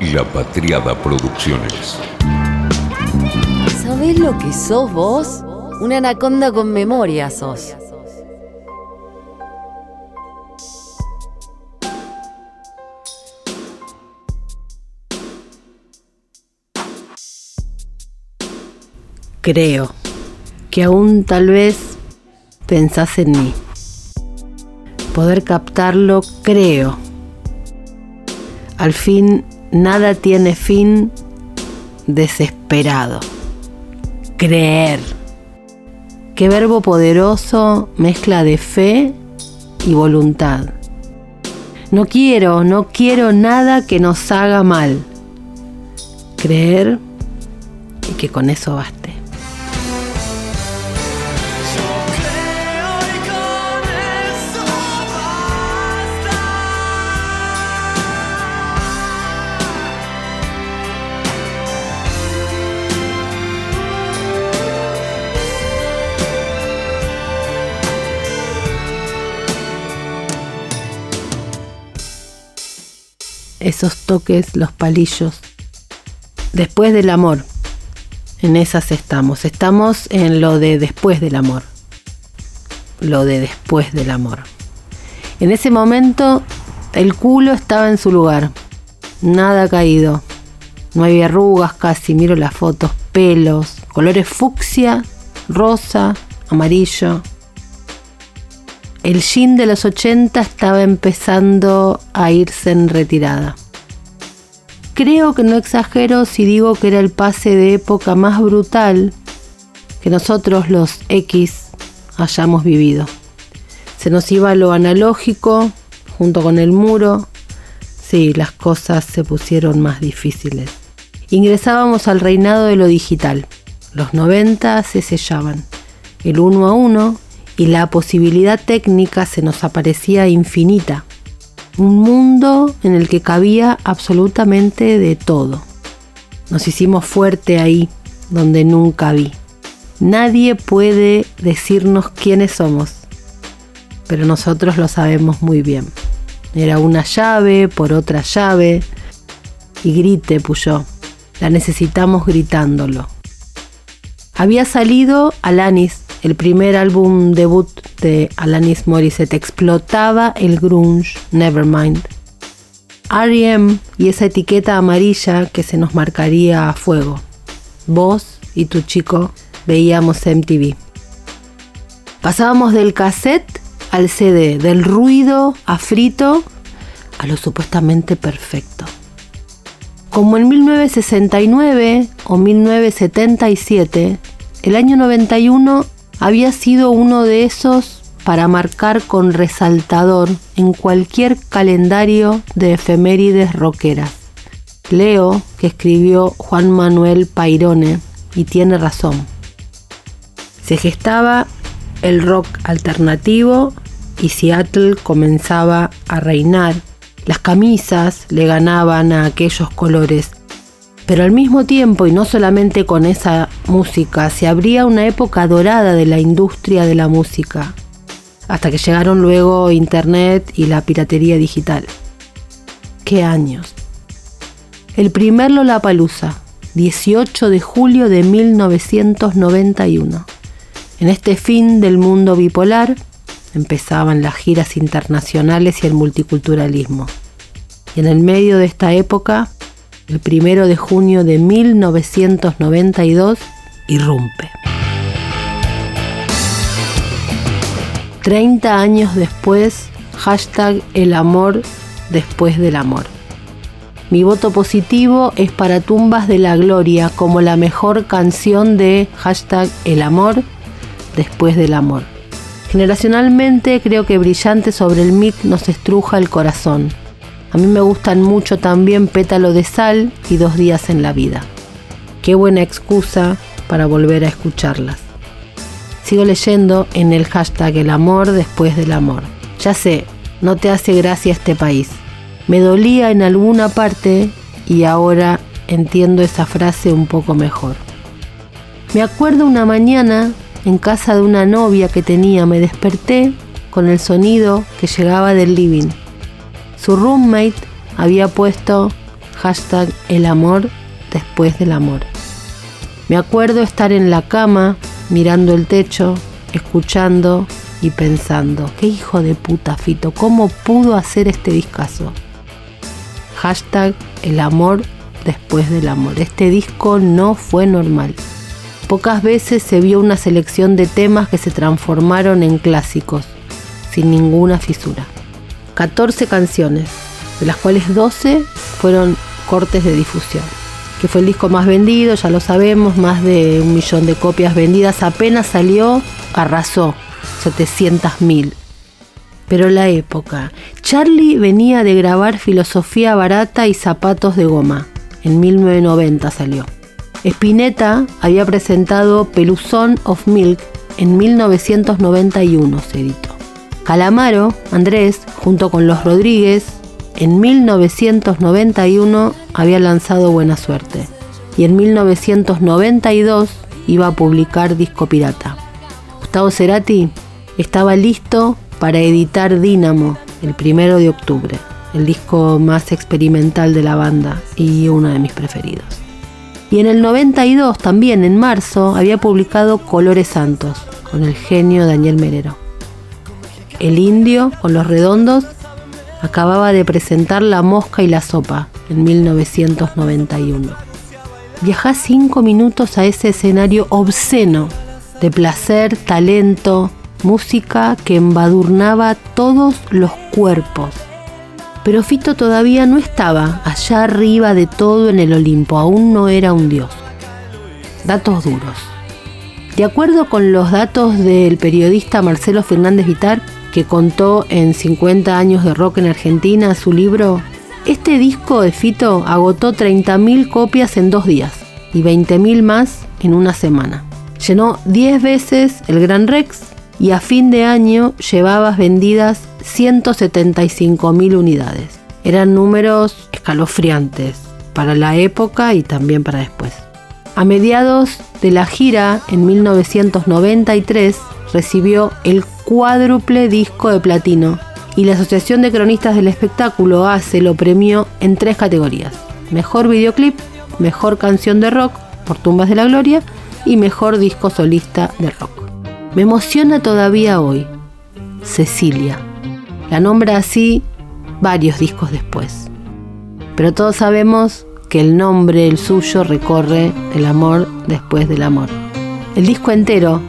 La Patriada Producciones. ¿Sabés lo que sos vos? Una anaconda con memoria sos. Creo que aún tal vez pensás en mí. Poder captarlo, creo. Al fin, nada tiene fin desesperado. Creer. Qué verbo poderoso mezcla de fe y voluntad. No quiero, no quiero nada que nos haga mal. Creer y que con eso baste. Esos toques, los palillos. Después del amor, en esas estamos. Estamos en lo de después del amor. Lo de después del amor. En ese momento el culo estaba en su lugar. Nada caído. No había arrugas casi. Miro las fotos. Pelos. Colores fucsia, rosa, amarillo. El jean de los 80 estaba empezando a irse en retirada. Creo que no exagero si digo que era el pase de época más brutal que nosotros los X hayamos vivido. Se nos iba lo analógico junto con el muro. Sí, las cosas se pusieron más difíciles. Ingresábamos al reinado de lo digital. Los 90 se sellaban. El uno a uno y la posibilidad técnica se nos aparecía infinita. Un mundo en el que cabía absolutamente de todo. Nos hicimos fuerte ahí, donde nunca vi. Nadie puede decirnos quiénes somos, pero nosotros lo sabemos muy bien. Era una llave por otra llave y grite, Puyó. La necesitamos gritándolo. Había salido Alanis el primer álbum debut de Alanis Morissette explotaba el grunge Nevermind. R.E.M. y esa etiqueta amarilla que se nos marcaría a fuego. Vos y tu chico veíamos MTV. Pasábamos del cassette al CD, del ruido a frito a lo supuestamente perfecto. Como en 1969 o 1977, el año 91 había sido uno de esos para marcar con resaltador en cualquier calendario de efemérides rockeras. Leo que escribió Juan Manuel Pairone y tiene razón. Se gestaba el rock alternativo y Seattle comenzaba a reinar. Las camisas le ganaban a aquellos colores pero al mismo tiempo, y no solamente con esa música, se abría una época dorada de la industria de la música, hasta que llegaron luego Internet y la piratería digital. ¡Qué años! El primer Lollapalooza, 18 de julio de 1991. En este fin del mundo bipolar empezaban las giras internacionales y el multiculturalismo. Y en el medio de esta época el primero de junio de 1992, irrumpe. 30 años después, hashtag el amor después del amor. Mi voto positivo es para Tumbas de la Gloria como la mejor canción de hashtag el amor después del amor. Generacionalmente creo que Brillante sobre el mic nos estruja el corazón. A mí me gustan mucho también Pétalo de Sal y Dos Días en la Vida. Qué buena excusa para volver a escucharlas. Sigo leyendo en el hashtag El amor después del amor. Ya sé, no te hace gracia este país. Me dolía en alguna parte y ahora entiendo esa frase un poco mejor. Me acuerdo una mañana en casa de una novia que tenía, me desperté con el sonido que llegaba del living su roommate había puesto Hashtag el amor después del amor. Me acuerdo estar en la cama, mirando el techo, escuchando y pensando, qué hijo de puta Fito, ¿cómo pudo hacer este discazo? Hashtag el amor después del amor. Este disco no fue normal. Pocas veces se vio una selección de temas que se transformaron en clásicos, sin ninguna fisura. 14 canciones, de las cuales 12 fueron cortes de difusión, que fue el disco más vendido, ya lo sabemos, más de un millón de copias vendidas, apenas salió, arrasó, 700.000. Pero la época, Charlie venía de grabar Filosofía Barata y Zapatos de Goma, en 1990 salió. Spinetta había presentado Peluzón of Milk en 1991, se editó. Calamaro, Andrés, junto con los Rodríguez, en 1991 había lanzado Buena Suerte y en 1992 iba a publicar Disco Pirata. Gustavo Cerati estaba listo para editar Dínamo el primero de octubre, el disco más experimental de la banda y uno de mis preferidos. Y en el 92, también en marzo, había publicado Colores Santos con el genio Daniel Merero. El indio con los redondos acababa de presentar La Mosca y la Sopa en 1991. Viajá cinco minutos a ese escenario obsceno de placer, talento, música que embadurnaba todos los cuerpos. Pero Fito todavía no estaba allá arriba de todo en el Olimpo, aún no era un dios. Datos duros. De acuerdo con los datos del periodista Marcelo Fernández Vitar, que contó en 50 años de rock en Argentina su libro, este disco de Fito agotó 30.000 copias en dos días y 20.000 más en una semana. Llenó 10 veces el Gran Rex y a fin de año llevabas vendidas 175.000 unidades. Eran números escalofriantes para la época y también para después. A mediados de la gira, en 1993, recibió el cuádruple disco de platino y la Asociación de Cronistas del Espectáculo ACE lo premió en tres categorías. Mejor videoclip, mejor canción de rock por Tumbas de la Gloria y mejor disco solista de rock. Me emociona todavía hoy. Cecilia. La nombra así varios discos después. Pero todos sabemos que el nombre, el suyo, recorre el amor después del amor. El disco entero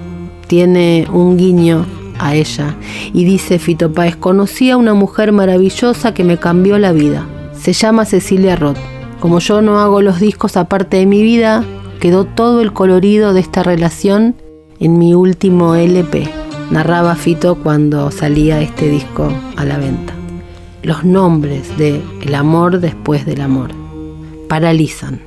tiene un guiño a ella y dice Fito Páez, conocí a una mujer maravillosa que me cambió la vida. Se llama Cecilia Roth. Como yo no hago los discos aparte de mi vida, quedó todo el colorido de esta relación en mi último LP, narraba Fito cuando salía este disco a la venta. Los nombres de El amor después del amor paralizan.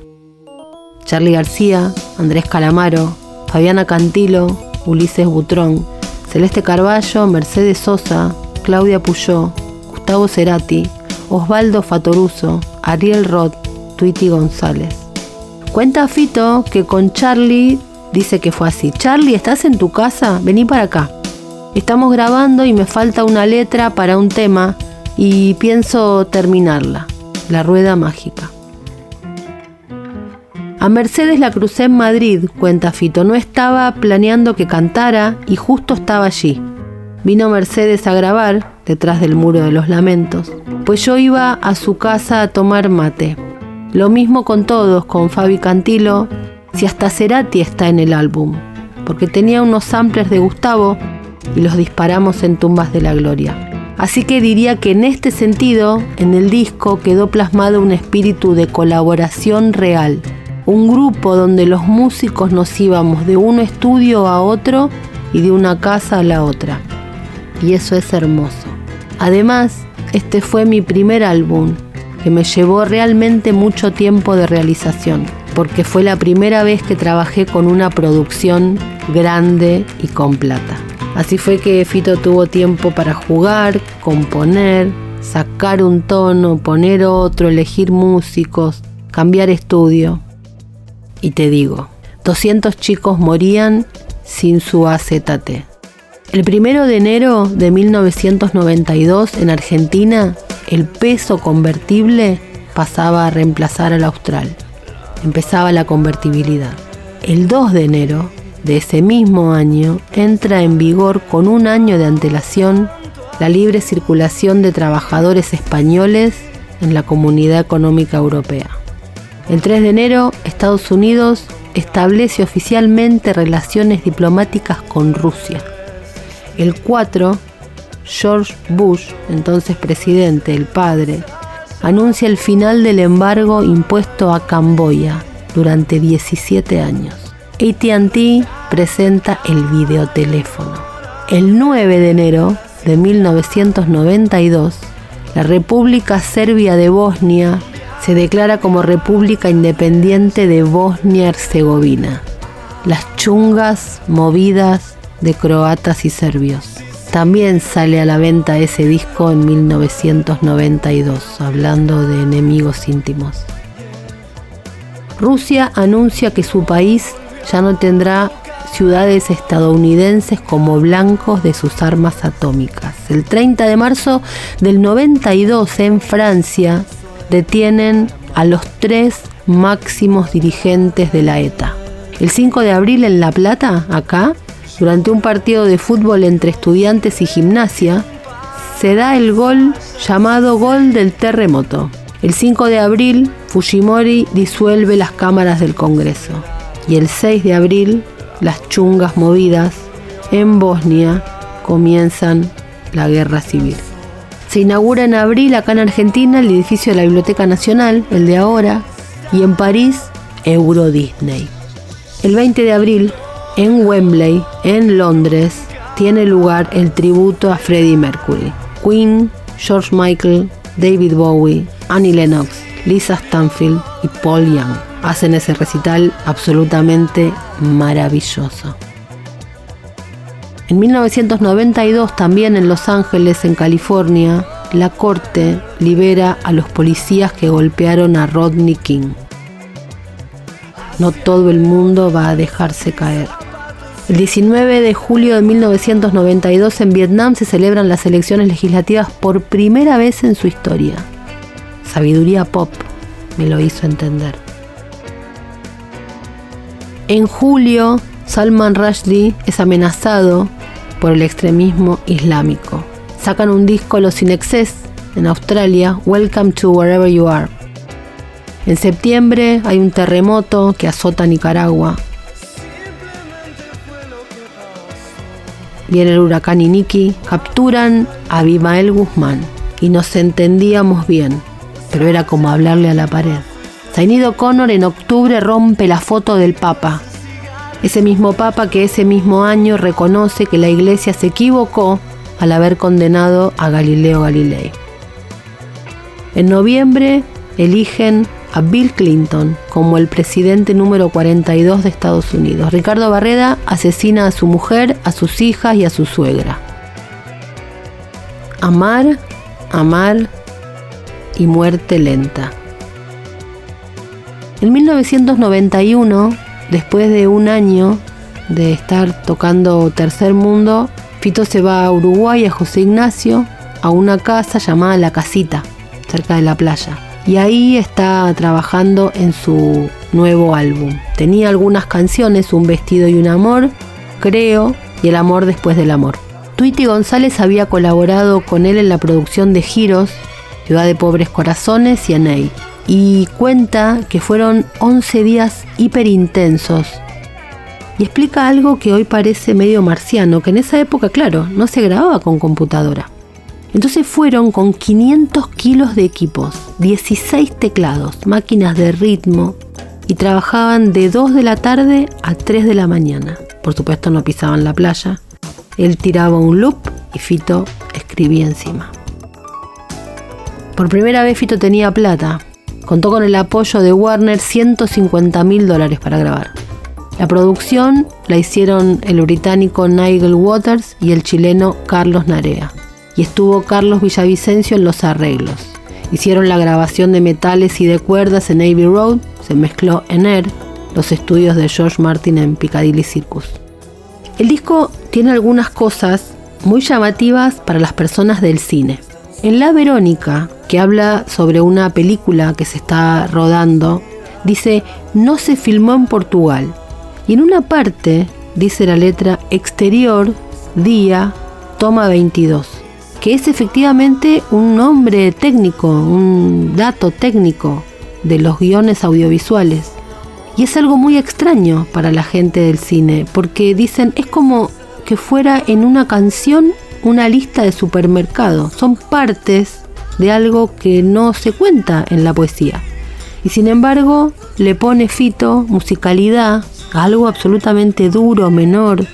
Charlie García, Andrés Calamaro, Fabiana Cantilo, Ulises Butrón, Celeste Carballo, Mercedes Sosa, Claudia Puyó, Gustavo Cerati, Osvaldo Fatoruso, Ariel Roth, Twitty González. Cuenta Fito que con Charlie dice que fue así. Charlie, ¿estás en tu casa? Vení para acá. Estamos grabando y me falta una letra para un tema y pienso terminarla. La rueda mágica. A Mercedes la crucé en Madrid, cuenta Fito. No estaba planeando que cantara y justo estaba allí. Vino Mercedes a grabar, detrás del muro de los lamentos, pues yo iba a su casa a tomar mate. Lo mismo con todos, con Fabi Cantilo, si hasta Cerati está en el álbum, porque tenía unos samplers de Gustavo y los disparamos en tumbas de la gloria. Así que diría que en este sentido, en el disco quedó plasmado un espíritu de colaboración real, un grupo donde los músicos nos íbamos de un estudio a otro y de una casa a la otra. Y eso es hermoso. Además, este fue mi primer álbum, que me llevó realmente mucho tiempo de realización porque fue la primera vez que trabajé con una producción grande y con plata. Así fue que Fito tuvo tiempo para jugar, componer, sacar un tono, poner otro, elegir músicos, cambiar estudio. Y te digo, 200 chicos morían sin su AZT. El primero de enero de 1992 en Argentina, el peso convertible pasaba a reemplazar al austral. Empezaba la convertibilidad. El 2 de enero de ese mismo año entra en vigor con un año de antelación la libre circulación de trabajadores españoles en la Comunidad Económica Europea. El 3 de enero, Estados Unidos establece oficialmente relaciones diplomáticas con Rusia. El 4, George Bush, entonces presidente, el padre, anuncia el final del embargo impuesto a Camboya durante 17 años. ATT presenta el videoteléfono. El 9 de enero de 1992, la República Serbia de Bosnia se declara como República Independiente de Bosnia-Herzegovina. Las chungas movidas de croatas y serbios. También sale a la venta ese disco en 1992, hablando de enemigos íntimos. Rusia anuncia que su país ya no tendrá ciudades estadounidenses como blancos de sus armas atómicas. El 30 de marzo del 92 en Francia detienen a los tres máximos dirigentes de la ETA. El 5 de abril en La Plata, acá, durante un partido de fútbol entre estudiantes y gimnasia, se da el gol llamado gol del terremoto. El 5 de abril, Fujimori disuelve las cámaras del Congreso. Y el 6 de abril, las chungas movidas en Bosnia comienzan la guerra civil. Se inaugura en abril acá en Argentina el edificio de la Biblioteca Nacional, el de ahora, y en París, Euro Disney. El 20 de abril, en Wembley, en Londres, tiene lugar el tributo a Freddie Mercury. Queen, George Michael, David Bowie, Annie Lennox, Lisa Stanfield y Paul Young hacen ese recital absolutamente maravilloso. En 1992, también en Los Ángeles, en California, la corte libera a los policías que golpearon a Rodney King. No todo el mundo va a dejarse caer. El 19 de julio de 1992 en Vietnam se celebran las elecciones legislativas por primera vez en su historia. Sabiduría pop me lo hizo entender. En julio, Salman Rushdie es amenazado por el extremismo islámico. Sacan un disco Los Inexes en Australia, Welcome to Wherever You Are. En septiembre hay un terremoto que azota Nicaragua. Viene el huracán Iniki, capturan a Abimael Guzmán y nos entendíamos bien, pero era como hablarle a la pared. Zainido Connor en octubre rompe la foto del Papa. Ese mismo Papa que ese mismo año reconoce que la Iglesia se equivocó al haber condenado a Galileo Galilei. En noviembre eligen a Bill Clinton como el presidente número 42 de Estados Unidos. Ricardo Barreda asesina a su mujer, a sus hijas y a su suegra. Amar, amar y muerte lenta. En 1991, después de un año de estar tocando Tercer Mundo, Fito se va a Uruguay, a José Ignacio, a una casa llamada La Casita, cerca de la playa y ahí está trabajando en su nuevo álbum. Tenía algunas canciones, Un vestido y un amor, creo, y El amor después del amor. Tweety González había colaborado con él en la producción de Giros, Ciudad de Pobres Corazones y Aney, y cuenta que fueron 11 días hiper intensos. Y explica algo que hoy parece medio marciano, que en esa época, claro, no se grababa con computadora. Entonces fueron con 500 kilos de equipos, 16 teclados, máquinas de ritmo y trabajaban de 2 de la tarde a 3 de la mañana. Por supuesto no pisaban la playa. Él tiraba un loop y Fito escribía encima. Por primera vez Fito tenía plata. Contó con el apoyo de Warner 150 mil dólares para grabar. La producción la hicieron el británico Nigel Waters y el chileno Carlos Narea y estuvo Carlos Villavicencio en los arreglos. Hicieron la grabación de metales y de cuerdas en Abbey Road, se mezcló en Air, los estudios de George Martin en Piccadilly Circus. El disco tiene algunas cosas muy llamativas para las personas del cine. En La Verónica, que habla sobre una película que se está rodando, dice, no se filmó en Portugal. Y en una parte dice la letra exterior, día, toma 22, que es efectivamente un nombre técnico, un dato técnico de los guiones audiovisuales. Y es algo muy extraño para la gente del cine, porque dicen es como que fuera en una canción una lista de supermercado. Son partes de algo que no se cuenta en la poesía. Y sin embargo le pone Fito musicalidad a algo absolutamente duro, menor,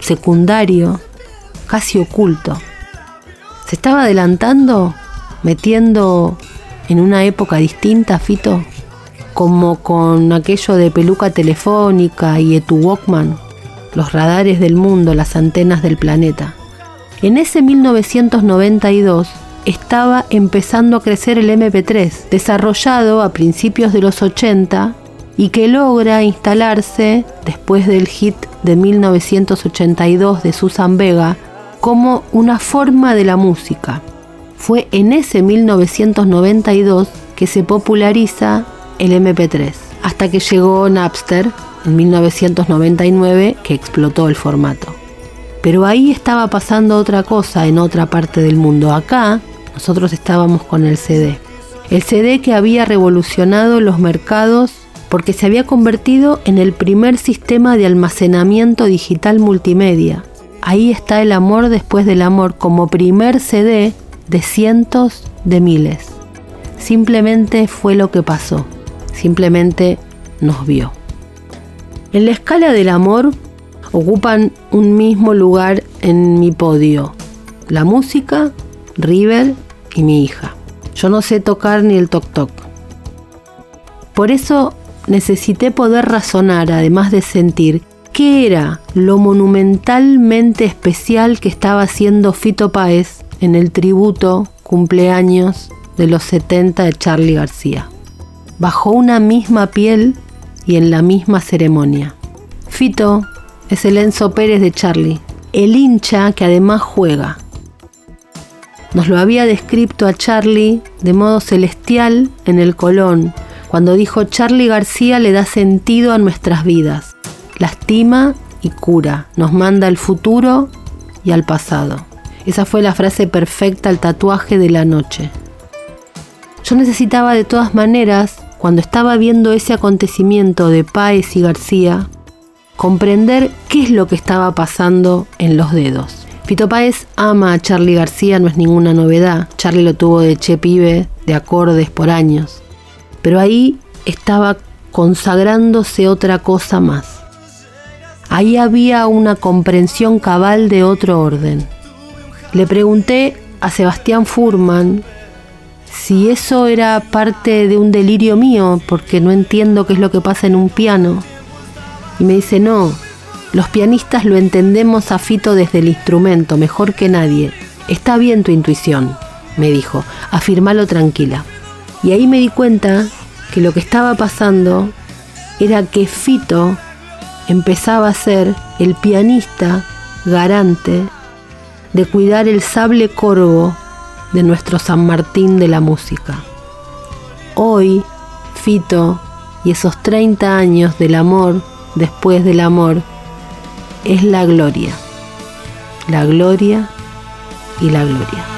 secundario, casi oculto. ¿Se estaba adelantando, metiendo en una época distinta, Fito? Como con aquello de peluca telefónica y Etu Walkman, los radares del mundo, las antenas del planeta. En ese 1992 estaba empezando a crecer el MP3, desarrollado a principios de los 80 y que logra instalarse después del hit de 1982 de Susan Vega como una forma de la música. Fue en ese 1992 que se populariza el MP3, hasta que llegó Napster en 1999 que explotó el formato. Pero ahí estaba pasando otra cosa en otra parte del mundo. Acá nosotros estábamos con el CD. El CD que había revolucionado los mercados porque se había convertido en el primer sistema de almacenamiento digital multimedia. Ahí está el amor después del amor como primer CD de cientos de miles. Simplemente fue lo que pasó, simplemente nos vio. En la escala del amor ocupan un mismo lugar en mi podio, la música, River y mi hija. Yo no sé tocar ni el toc toc. Por eso necesité poder razonar, además de sentir, qué era lo monumentalmente especial que estaba haciendo Fito Páez en el tributo cumpleaños de los 70 de Charlie García. Bajo una misma piel y en la misma ceremonia. Fito es el Enzo Pérez de Charlie, el hincha que además juega. Nos lo había descrito a Charlie de modo celestial en el Colón, cuando dijo Charlie García le da sentido a nuestras vidas, lastima y cura, nos manda al futuro y al pasado. Esa fue la frase perfecta al tatuaje de la noche. Yo necesitaba de todas maneras, cuando estaba viendo ese acontecimiento de Páez y García, comprender qué es lo que estaba pasando en los dedos. Fito Páez ama a Charlie García, no es ninguna novedad. Charlie lo tuvo de che pibe, de acordes por años pero ahí estaba consagrándose otra cosa más. Ahí había una comprensión cabal de otro orden. Le pregunté a Sebastián Furman si eso era parte de un delirio mío, porque no entiendo qué es lo que pasa en un piano. Y me dice, no, los pianistas lo entendemos a Fito desde el instrumento, mejor que nadie. Está bien tu intuición, me dijo, afirmalo tranquila. Y ahí me di cuenta que lo que estaba pasando era que Fito empezaba a ser el pianista garante de cuidar el sable corvo de nuestro San Martín de la música. Hoy, Fito y esos 30 años del amor después del amor es la gloria, la gloria y la gloria.